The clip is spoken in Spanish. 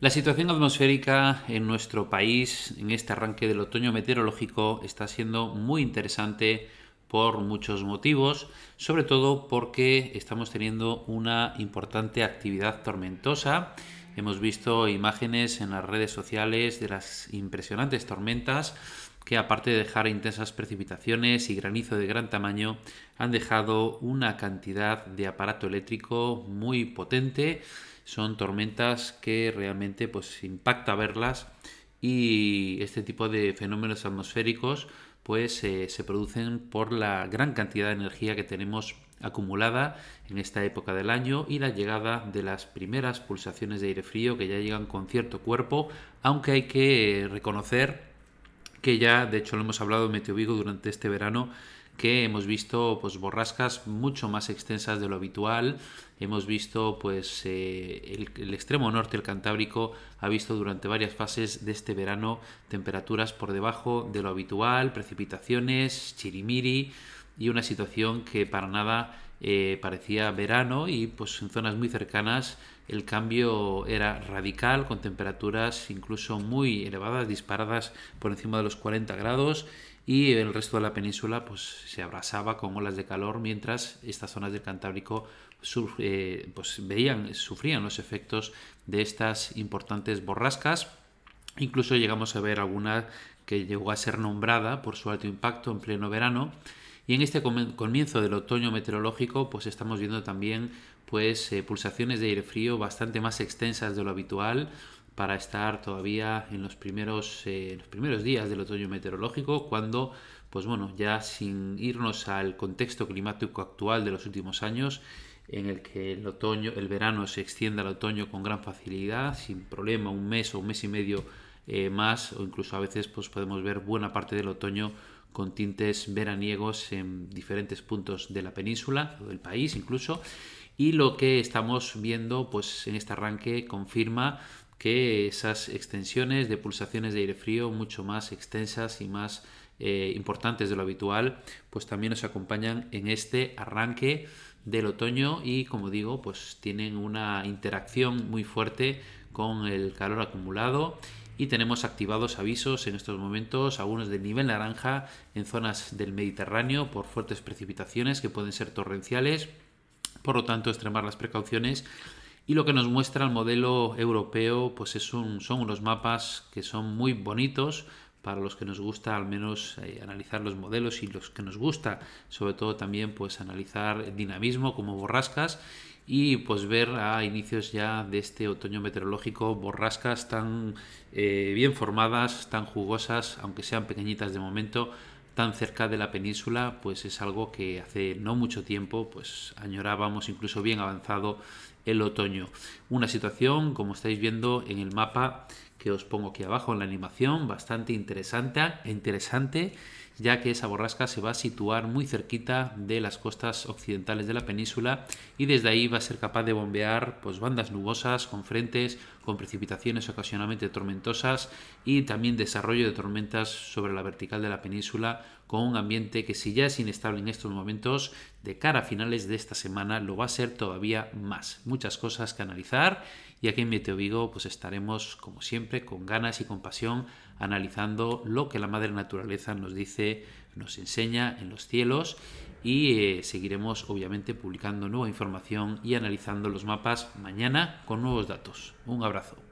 La situación atmosférica en nuestro país en este arranque del otoño meteorológico está siendo muy interesante por muchos motivos, sobre todo porque estamos teniendo una importante actividad tormentosa. Hemos visto imágenes en las redes sociales de las impresionantes tormentas que aparte de dejar intensas precipitaciones y granizo de gran tamaño, han dejado una cantidad de aparato eléctrico muy potente. Son tormentas que realmente pues impacta verlas y este tipo de fenómenos atmosféricos pues se producen por la gran cantidad de energía que tenemos acumulada en esta época del año y la llegada de las primeras pulsaciones de aire frío que ya llegan con cierto cuerpo, aunque hay que reconocer que ya, de hecho lo hemos hablado en Meteo Vigo durante este verano, que hemos visto pues borrascas mucho más extensas de lo habitual. Hemos visto pues eh, el, extremo norte del Cantábrico ha visto durante varias fases de este verano temperaturas por debajo de lo habitual, precipitaciones, chirimiri y una situación que para nada eh, parecía verano y pues en zonas muy cercanas el cambio era radical con temperaturas incluso muy elevadas, disparadas por encima de los 40 grados y el resto de la península pues se abrasaba con olas de calor mientras estas zonas del Cantábrico eh, pues veían sufrían los efectos de estas importantes borrascas. Incluso llegamos a ver alguna que llegó a ser nombrada por su alto impacto en pleno verano y en este comienzo del otoño meteorológico pues estamos viendo también pues eh, pulsaciones de aire frío bastante más extensas de lo habitual para estar todavía en los primeros, eh, los primeros días del otoño meteorológico, cuando, pues bueno, ya sin irnos al contexto climático actual de los últimos años, en el que el otoño, el verano se extiende al otoño con gran facilidad, sin problema, un mes o un mes y medio eh, más, o incluso a veces pues podemos ver buena parte del otoño con tintes veraniegos en diferentes puntos de la península del país incluso. Y lo que estamos viendo pues en este arranque confirma que esas extensiones de pulsaciones de aire frío mucho más extensas y más eh, importantes de lo habitual, pues también nos acompañan en este arranque del otoño y como digo, pues tienen una interacción muy fuerte con el calor acumulado y tenemos activados avisos en estos momentos, algunos de nivel naranja en zonas del Mediterráneo por fuertes precipitaciones que pueden ser torrenciales, por lo tanto extremar las precauciones. Y lo que nos muestra el modelo europeo pues son unos mapas que son muy bonitos para los que nos gusta al menos eh, analizar los modelos y los que nos gusta sobre todo también pues analizar dinamismo como borrascas y pues ver a inicios ya de este otoño meteorológico borrascas tan eh, bien formadas, tan jugosas, aunque sean pequeñitas de momento, tan cerca de la península, pues es algo que hace no mucho tiempo pues añorábamos incluso bien avanzado el otoño. Una situación, como estáis viendo en el mapa que os pongo aquí abajo en la animación, bastante interesante, interesante ya que esa borrasca se va a situar muy cerquita de las costas occidentales de la península y desde ahí va a ser capaz de bombear pues, bandas nubosas con frentes, con precipitaciones ocasionalmente tormentosas y también desarrollo de tormentas sobre la vertical de la península con un ambiente que si ya es inestable en estos momentos, de cara a finales de esta semana lo va a ser todavía más. Muchas cosas que analizar y aquí en Meteo Vigo pues estaremos como con ganas y con pasión analizando lo que la madre naturaleza nos dice, nos enseña en los cielos y eh, seguiremos obviamente publicando nueva información y analizando los mapas mañana con nuevos datos. Un abrazo.